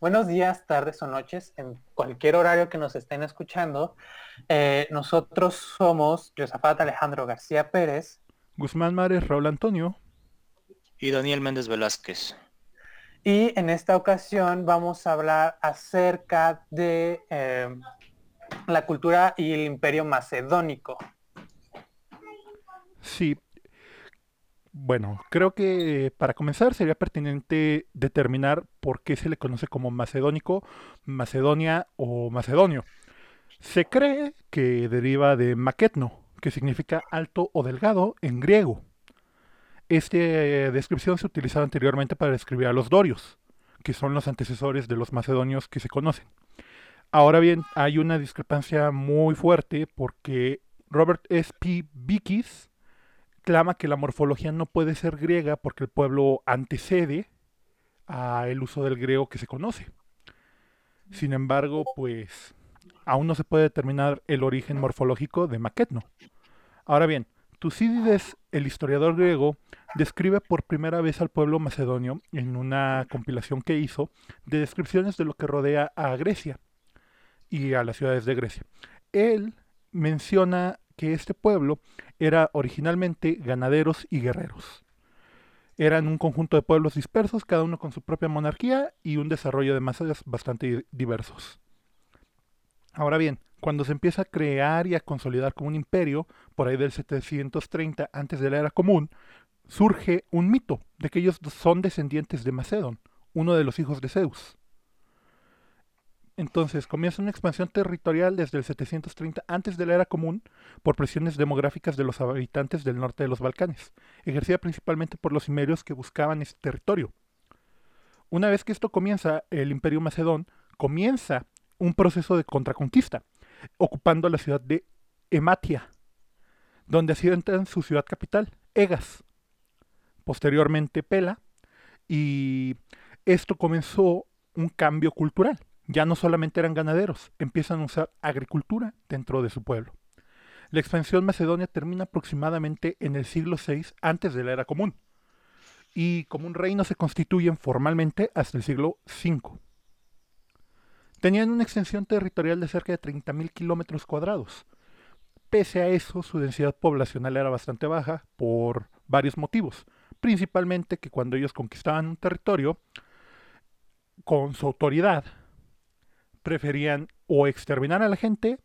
Buenos días, tardes o noches, en cualquier horario que nos estén escuchando. Eh, nosotros somos Josafat Alejandro García Pérez. Guzmán Mares Raúl Antonio. Y Daniel Méndez Velázquez. Y en esta ocasión vamos a hablar acerca de eh, la cultura y el imperio macedónico. Sí, bueno, creo que para comenzar sería pertinente determinar por qué se le conoce como macedónico, Macedonia o macedonio. Se cree que deriva de maquetno, que significa alto o delgado en griego. Esta eh, descripción se utilizaba anteriormente para describir a los dorios, que son los antecesores de los macedonios que se conocen. Ahora bien, hay una discrepancia muy fuerte porque Robert S. P. Bikis que la morfología no puede ser griega porque el pueblo antecede al uso del griego que se conoce. Sin embargo, pues aún no se puede determinar el origen morfológico de Maquetno. Ahora bien, Tucídides, el historiador griego, describe por primera vez al pueblo macedonio en una compilación que hizo de descripciones de lo que rodea a Grecia y a las ciudades de Grecia. Él menciona que este pueblo era originalmente ganaderos y guerreros. Eran un conjunto de pueblos dispersos, cada uno con su propia monarquía y un desarrollo de masas bastante diversos. Ahora bien, cuando se empieza a crear y a consolidar como un imperio, por ahí del 730 antes de la era común, surge un mito de que ellos son descendientes de Macedón, uno de los hijos de Zeus. Entonces comienza una expansión territorial desde el 730 antes de la era común por presiones demográficas de los habitantes del norte de los Balcanes, ejercida principalmente por los cimerios que buscaban este territorio. Una vez que esto comienza, el imperio macedón comienza un proceso de contraconquista, ocupando la ciudad de Ematia, donde asientan su ciudad capital, Egas, posteriormente Pela, y esto comenzó un cambio cultural ya no solamente eran ganaderos, empiezan a usar agricultura dentro de su pueblo. La expansión macedonia termina aproximadamente en el siglo VI antes de la era común, y como un reino se constituyen formalmente hasta el siglo V. Tenían una extensión territorial de cerca de 30.000 kilómetros cuadrados. Pese a eso, su densidad poblacional era bastante baja por varios motivos, principalmente que cuando ellos conquistaban un territorio, con su autoridad, preferían o exterminar a la gente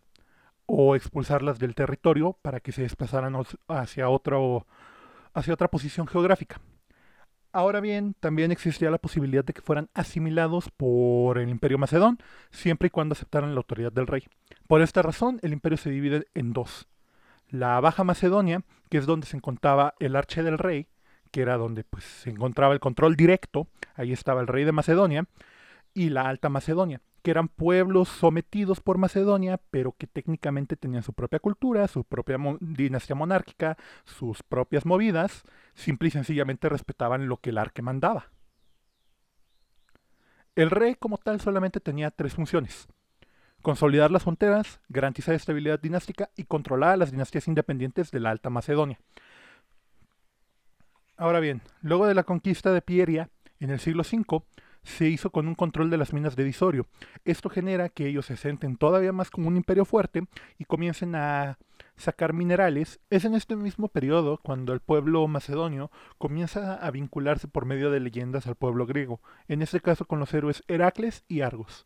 o expulsarlas del territorio para que se desplazaran hacia, otro, hacia otra posición geográfica. Ahora bien, también existía la posibilidad de que fueran asimilados por el imperio macedón, siempre y cuando aceptaran la autoridad del rey. Por esta razón, el imperio se divide en dos. La Baja Macedonia, que es donde se encontraba el arche del rey, que era donde pues, se encontraba el control directo, ahí estaba el rey de Macedonia, y la Alta Macedonia, que eran pueblos sometidos por Macedonia, pero que técnicamente tenían su propia cultura, su propia dinastía monárquica, sus propias movidas, simple y sencillamente respetaban lo que el arque mandaba. El rey como tal solamente tenía tres funciones. Consolidar las fronteras, garantizar estabilidad dinástica y controlar a las dinastías independientes de la Alta Macedonia. Ahora bien, luego de la conquista de Pieria en el siglo V, se hizo con un control de las minas de disorio. Esto genera que ellos se sienten todavía más como un imperio fuerte y comiencen a sacar minerales. Es en este mismo periodo cuando el pueblo macedonio comienza a vincularse por medio de leyendas al pueblo griego, en este caso con los héroes Heracles y Argos.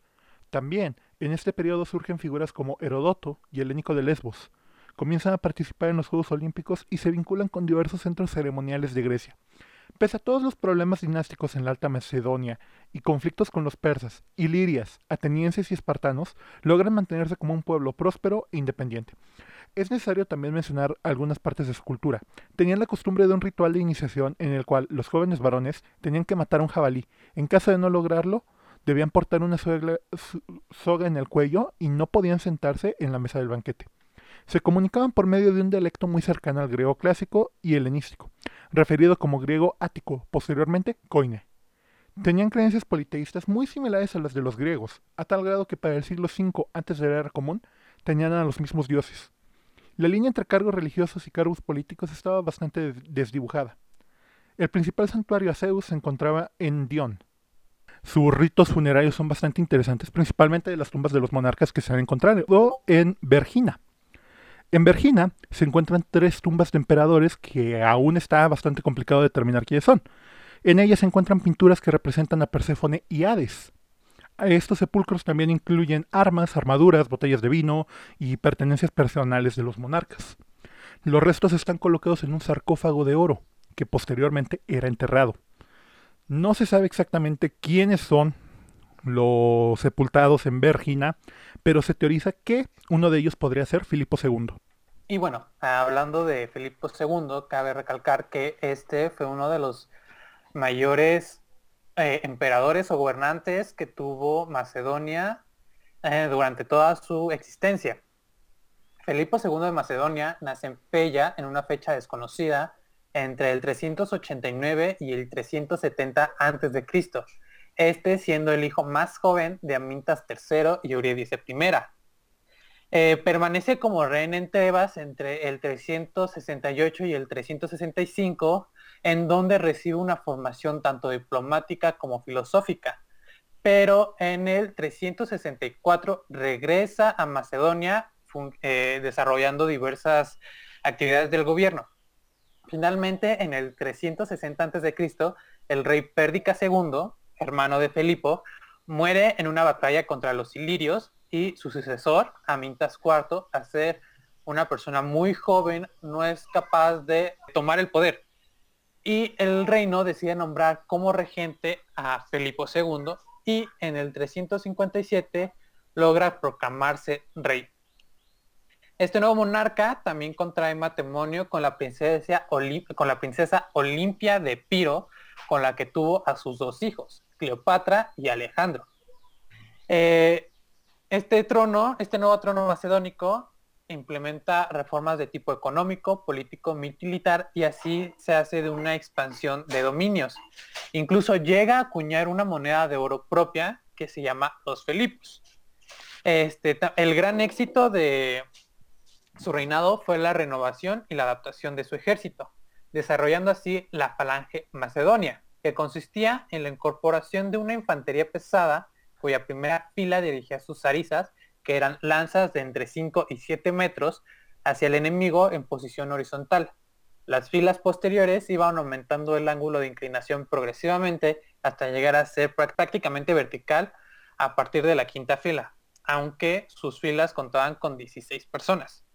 También en este periodo surgen figuras como Herodoto y Helénico de Lesbos. Comienzan a participar en los Juegos Olímpicos y se vinculan con diversos centros ceremoniales de Grecia. Pese a todos los problemas dinásticos en la Alta Macedonia y conflictos con los persas, ilirias, atenienses y espartanos, logran mantenerse como un pueblo próspero e independiente. Es necesario también mencionar algunas partes de su cultura. Tenían la costumbre de un ritual de iniciación en el cual los jóvenes varones tenían que matar a un jabalí. En caso de no lograrlo, debían portar una soga en el cuello y no podían sentarse en la mesa del banquete. Se comunicaban por medio de un dialecto muy cercano al griego clásico y helenístico referido como griego ático, posteriormente koine. Tenían creencias politeístas muy similares a las de los griegos, a tal grado que para el siglo V antes de la era común tenían a los mismos dioses. La línea entre cargos religiosos y cargos políticos estaba bastante desdibujada. El principal santuario a Zeus se encontraba en Dion. sus ritos funerarios son bastante interesantes, principalmente de las tumbas de los monarcas que se han encontrado en Vergina. En Vergina se encuentran tres tumbas de emperadores que aún está bastante complicado determinar quiénes son. En ellas se encuentran pinturas que representan a Perséfone y Hades. Estos sepulcros también incluyen armas, armaduras, botellas de vino y pertenencias personales de los monarcas. Los restos están colocados en un sarcófago de oro, que posteriormente era enterrado. No se sabe exactamente quiénes son los sepultados en Vergina, pero se teoriza que uno de ellos podría ser Filipo II. Y bueno, hablando de Filipo II, cabe recalcar que este fue uno de los mayores eh, emperadores o gobernantes que tuvo Macedonia eh, durante toda su existencia. Filipo II de Macedonia nace en Pella en una fecha desconocida entre el 389 y el 370 a.C este siendo el hijo más joven de Amintas III y Eurídice I. Eh, permanece como reina en Tebas entre el 368 y el 365, en donde recibe una formación tanto diplomática como filosófica. Pero en el 364 regresa a Macedonia eh, desarrollando diversas actividades del gobierno. Finalmente, en el 360 a.C., el rey Pérdica II hermano de Felipo, muere en una batalla contra los ilirios y su sucesor, Amintas IV, a ser una persona muy joven, no es capaz de tomar el poder. Y el reino decide nombrar como regente a Felipo II y en el 357 logra proclamarse rey. Este nuevo monarca también contrae matrimonio con la princesa, con la princesa Olimpia de Piro, con la que tuvo a sus dos hijos, Cleopatra y Alejandro. Eh, este trono, este nuevo trono macedónico, implementa reformas de tipo económico, político, militar y así se hace de una expansión de dominios. Incluso llega a acuñar una moneda de oro propia que se llama los Felipos. Este, el gran éxito de su reinado fue la renovación y la adaptación de su ejército, desarrollando así la falange macedonia, que consistía en la incorporación de una infantería pesada cuya primera fila dirigía sus zarizas, que eran lanzas de entre 5 y 7 metros, hacia el enemigo en posición horizontal. Las filas posteriores iban aumentando el ángulo de inclinación progresivamente hasta llegar a ser prácticamente vertical a partir de la quinta fila, aunque sus filas contaban con 16 personas.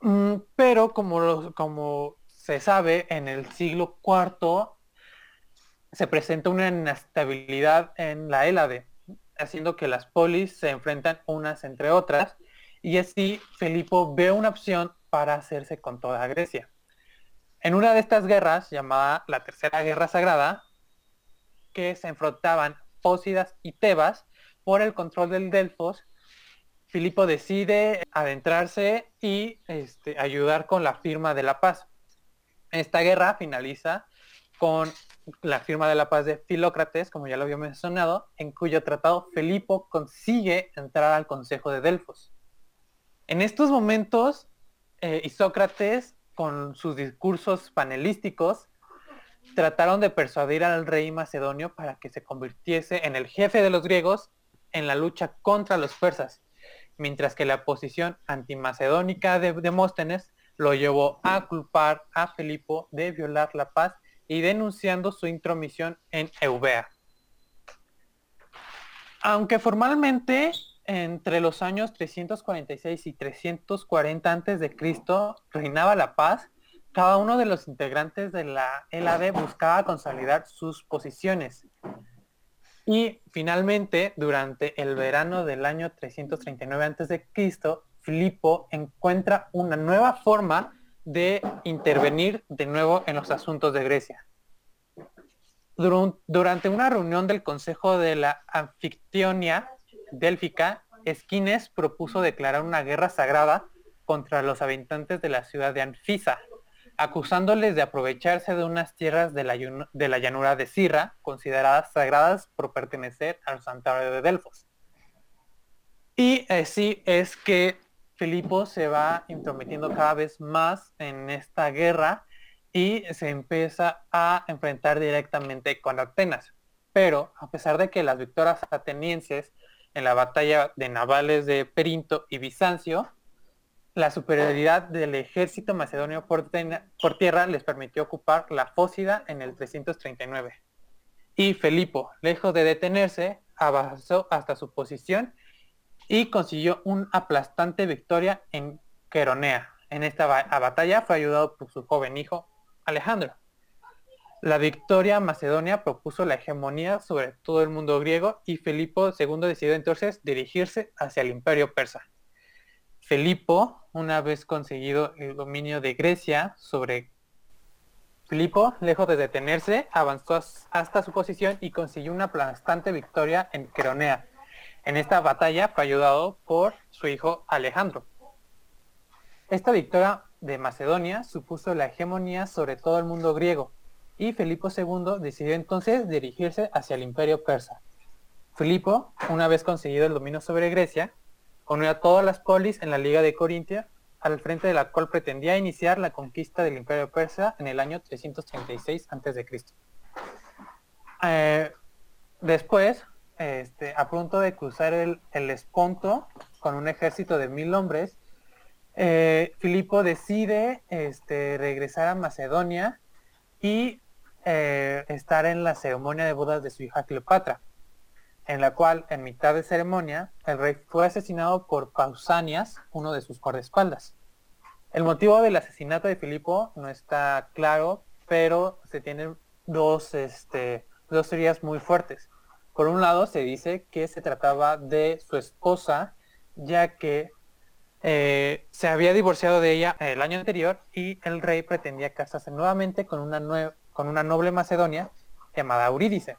Mm, pero como, como se sabe, en el siglo IV se presenta una inestabilidad en la Hélade, haciendo que las polis se enfrentan unas entre otras, y así Felipo ve una opción para hacerse con toda Grecia. En una de estas guerras, llamada la Tercera Guerra Sagrada, que se enfrentaban Fósidas y Tebas por el control del Delfos, Filipo decide adentrarse y este, ayudar con la firma de la paz. Esta guerra finaliza con la firma de la paz de Filócrates, como ya lo había mencionado, en cuyo tratado Felipo consigue entrar al Consejo de Delfos. En estos momentos, eh, Isócrates, con sus discursos panelísticos, trataron de persuadir al rey macedonio para que se convirtiese en el jefe de los griegos en la lucha contra los persas, mientras que la posición antimacedónica de Demóstenes lo llevó a culpar a Felipo de violar la paz y denunciando su intromisión en Eubea. Aunque formalmente entre los años 346 y 340 a.C. reinaba la paz, cada uno de los integrantes de la LAD buscaba consolidar sus posiciones. Y finalmente, durante el verano del año 339 a.C., Filipo encuentra una nueva forma de intervenir de nuevo en los asuntos de Grecia. Durante una reunión del Consejo de la Anfictionia Délfica, Esquines propuso declarar una guerra sagrada contra los habitantes de la ciudad de Anfisa, acusándoles de aprovecharse de unas tierras de la, de la llanura de Sirra, consideradas sagradas por pertenecer al santuario de Delfos. Y así es que Filipo se va intrometiendo cada vez más en esta guerra y se empieza a enfrentar directamente con Atenas. pero a pesar de que las victorias atenienses en la batalla de navales de Perinto y Bizancio, la superioridad del ejército macedonio por, tierra les permitió ocupar la Fócida en el 339. Y Felipo, lejos de detenerse, avanzó hasta su posición y consiguió una aplastante victoria en Queronea. En esta batalla fue ayudado por su joven hijo Alejandro. La victoria macedonia propuso la hegemonía sobre todo el mundo griego y Felipo II decidió entonces dirigirse hacia el imperio persa. Felipo, una vez conseguido el dominio de Grecia sobre Filipo, lejos de detenerse, avanzó hasta su posición y consiguió una aplastante victoria en Cronea. En esta batalla fue ayudado por su hijo Alejandro. Esta victoria de Macedonia supuso la hegemonía sobre todo el mundo griego y Filipo II decidió entonces dirigirse hacia el imperio persa. Filipo, una vez conseguido el dominio sobre Grecia, unió a todas las polis en la Liga de Corintia, al frente de la cual pretendía iniciar la conquista del imperio persa en el año 336 a.C. Eh, después, este, a punto de cruzar el, Esponto con un ejército de mil hombres, eh, Filipo decide este, regresar a Macedonia y eh, estar en la ceremonia de bodas de su hija Cleopatra, en la cual, en mitad de ceremonia, el rey fue asesinado por Pausanias, uno de sus guardaespaldas. El motivo del asesinato de Filipo no está claro, pero se tienen dos, este, dos teorías muy fuertes. Por un lado, se dice que se trataba de su esposa, ya que eh, se había divorciado de ella el año anterior y el rey pretendía casarse nuevamente con una, con una noble macedonia llamada Eurídice,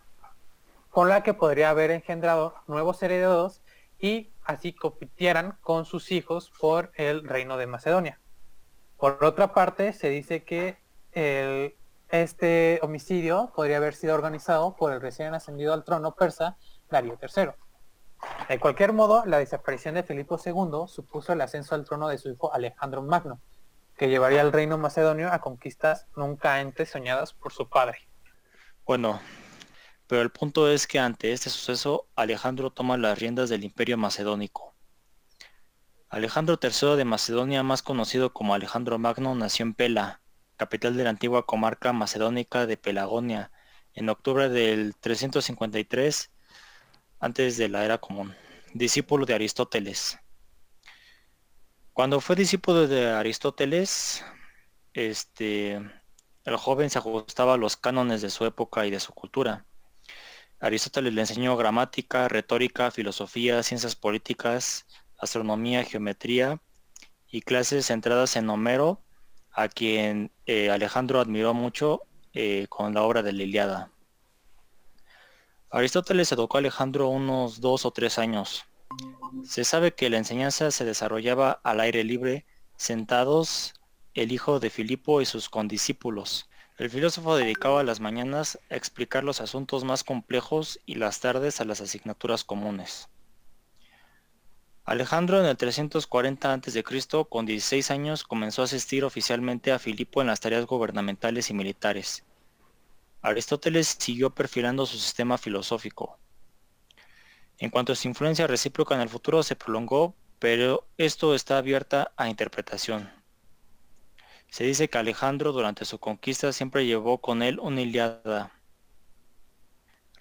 con la que podría haber engendrado nuevos herederos y así compitieran con sus hijos por el reino de Macedonia. Por otra parte, se dice que este homicidio podría haber sido organizado por el recién ascendido al trono persa Darío III. De cualquier modo, la desaparición de Filipo II supuso el ascenso al trono de su hijo Alejandro Magno, que llevaría al reino macedonio a conquistas nunca antes soñadas por su padre. Bueno, pero el punto es que ante este suceso Alejandro toma las riendas del imperio macedónico. Alejandro III de Macedonia, más conocido como Alejandro Magno, nació en Pela, capital de la antigua comarca macedónica de Pelagonia, en octubre del 353 antes de la era común, discípulo de Aristóteles. Cuando fue discípulo de Aristóteles, este, el joven se ajustaba a los cánones de su época y de su cultura. Aristóteles le enseñó gramática, retórica, filosofía, ciencias políticas, astronomía, geometría y clases centradas en Homero, a quien eh, Alejandro admiró mucho eh, con la obra de la Iliada. Aristóteles educó a Alejandro unos dos o tres años. Se sabe que la enseñanza se desarrollaba al aire libre, sentados el hijo de Filipo y sus condiscípulos. El filósofo dedicaba las mañanas a explicar los asuntos más complejos y las tardes a las asignaturas comunes. Alejandro en el 340 a.C., con 16 años, comenzó a asistir oficialmente a Filipo en las tareas gubernamentales y militares. Aristóteles siguió perfilando su sistema filosófico. En cuanto a su influencia recíproca en el futuro se prolongó, pero esto está abierta a interpretación. Se dice que Alejandro durante su conquista siempre llevó con él una Iliada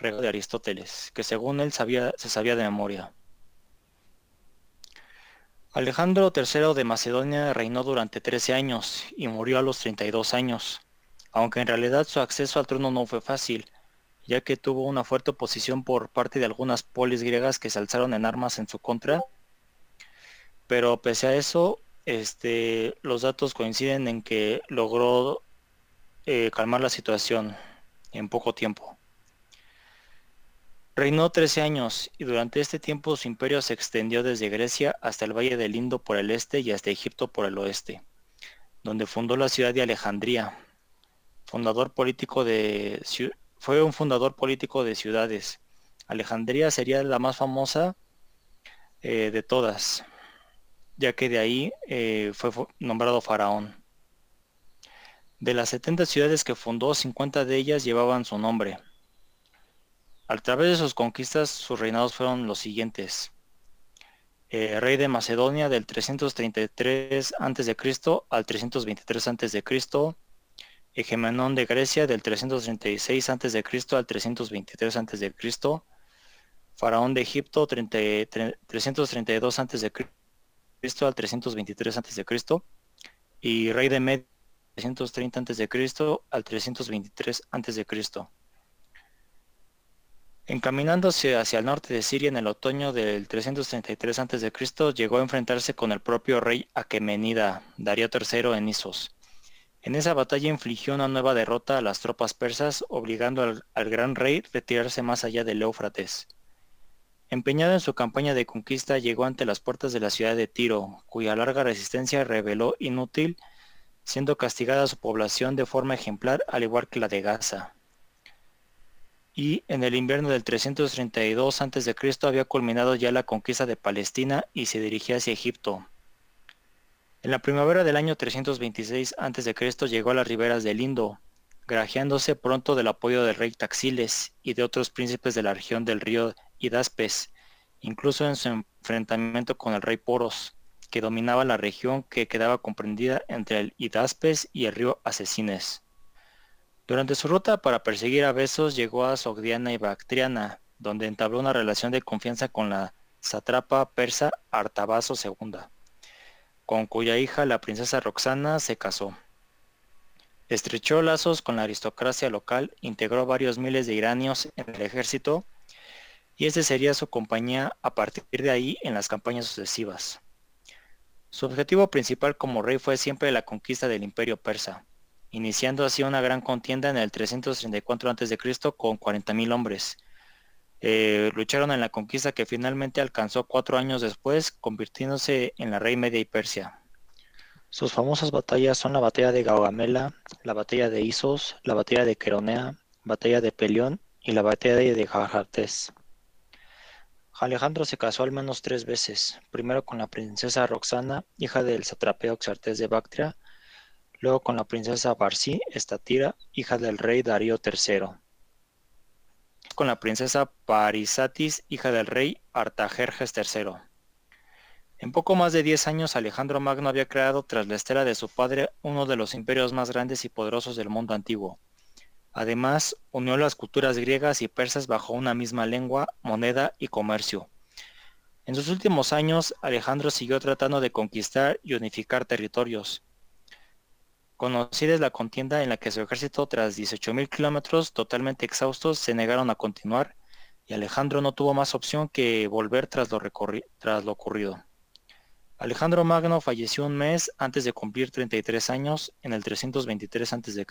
de Aristóteles, que según él sabía, se sabía de memoria. Alejandro III de Macedonia reinó durante 13 años y murió a los 32 años, aunque en realidad su acceso al trono no fue fácil, ya que tuvo una fuerte oposición por parte de algunas polis griegas que se alzaron en armas en su contra. Pero pese a eso, este, los datos coinciden en que logró eh, calmar la situación en poco tiempo. Reinó 13 años y durante este tiempo su imperio se extendió desde Grecia hasta el Valle del Indo por el este y hasta Egipto por el oeste, donde fundó la ciudad de Alejandría, fundador político de, fue un fundador político de ciudades. Alejandría sería la más famosa eh, de todas, ya que de ahí eh, fue nombrado faraón. De las 70 ciudades que fundó, 50 de ellas llevaban su nombre. A través de sus conquistas, sus reinados fueron los siguientes. Eh, rey de Macedonia del 333 a.C. al 323 a.C. Hegemenón de Grecia del 336 a.C. al 323 a.C. Faraón de Egipto 332 a.C. al 323 a.C. y rey de Media 330 a.C. al 323 a.C. Encaminándose hacia el norte de Siria en el otoño del 333 a.C., llegó a enfrentarse con el propio rey Aquemenida, Darío III en Isos. En esa batalla infligió una nueva derrota a las tropas persas, obligando al, gran rey a retirarse más allá del Éufrates. Empeñado en su campaña de conquista, llegó ante las puertas de la ciudad de Tiro, cuya larga resistencia reveló inútil, siendo castigada su población de forma ejemplar, al igual que la de Gaza. Y en el invierno del 332 a.C. había culminado ya la conquista de Palestina y se dirigía hacia Egipto. En la primavera del año 326 a.C. llegó a las riberas del Indo, grajeándose pronto del apoyo del rey Taxiles y de otros príncipes de la región del río Hidaspes, incluso en su enfrentamiento con el rey Poros, que dominaba la región que quedaba comprendida entre el Hidaspes y el río Asesines. Durante su ruta para perseguir a Besos llegó a Sogdiana y Bactriana, donde entabló una relación de confianza con la satrapa persa Artabazo II, con cuya hija la princesa Roxana se casó. Estrechó lazos con la aristocracia local, integró varios miles de iranios en el ejército y ese sería su compañía a partir de ahí en las campañas sucesivas. Su objetivo principal como rey fue siempre la conquista del imperio persa, iniciando así una gran contienda en el 334 a.C. con 40.000 hombres. Eh, lucharon en la conquista que finalmente alcanzó cuatro años después, convirtiéndose en la rey media y Persia. Sus famosas batallas son la batalla de Gaugamela, la batalla de Isos, la batalla de Queronea, batalla de Pelión y la batalla de Jajartes. Alejandro se casó al menos tres veces, primero con la princesa Roxana, hija del satrapeo Xartés de Bactria, luego con la princesa Barcí Estatira, hija del rey Darío III, con la princesa Parisatis, hija del rey Artajerjes III. En poco más de diez años Alejandro Magno había creado tras la estela de su padre uno de los imperios más grandes y poderosos del mundo antiguo. Además, unió las culturas griegas y persas bajo una misma lengua, moneda y comercio. En sus últimos años, Alejandro siguió tratando de conquistar y unificar territorios. Conocida es la contienda en la que su ejército, tras 18.000 kilómetros totalmente exhaustos, se negaron a continuar y Alejandro no tuvo más opción que volver tras lo, tras lo ocurrido. Alejandro Magno falleció un mes antes de cumplir 33 años en el 323 a.C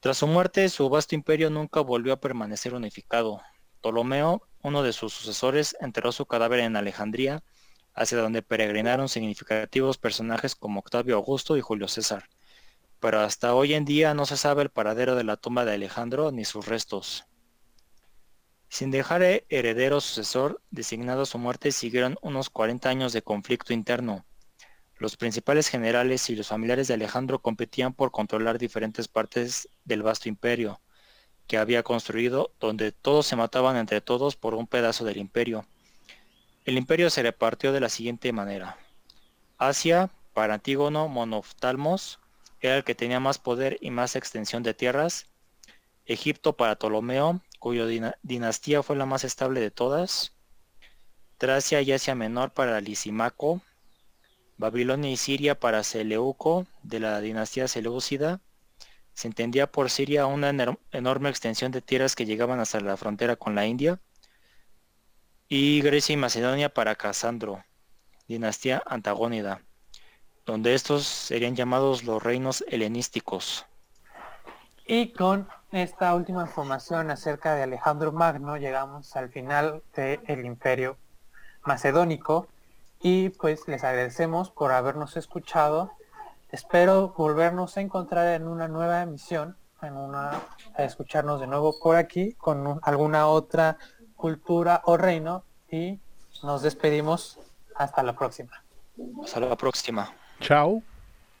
tras su muerte, su vasto imperio nunca volvió a permanecer unificado. Ptolomeo, uno de sus sucesores, enterró su cadáver en Alejandría, hacia donde peregrinaron significativos personajes como Octavio Augusto y Julio César. Pero hasta hoy en día no se sabe el paradero de la tumba de Alejandro ni sus restos. Sin dejar heredero sucesor, designado a su muerte, siguieron unos 40 años de conflicto interno, los principales generales y los familiares de Alejandro competían por controlar diferentes partes del vasto imperio que había construido, donde todos se mataban entre todos por un pedazo del imperio. El imperio se repartió de la siguiente manera. Asia, para Antígono Monoftalmos, era el que tenía más poder y más extensión de tierras. Egipto para Ptolomeo, cuya dinastía fue la más estable de todas. Tracia y Asia Menor para Lisimaco, Babilonia y Siria para Seleuco de la dinastía Seleucida. Se entendía por Siria una enorme extensión de tierras que llegaban hasta la frontera con la India. Y Grecia y Macedonia para Casandro, dinastía antagónida, donde estos serían llamados los reinos helenísticos. Y con esta última información acerca de Alejandro Magno llegamos al final del imperio macedónico y pues les agradecemos por habernos escuchado. Espero volvernos a encontrar en una nueva emisión, en una, a escucharnos de nuevo por aquí con alguna otra cultura o reino y nos despedimos hasta la próxima. Hasta la próxima. Chao.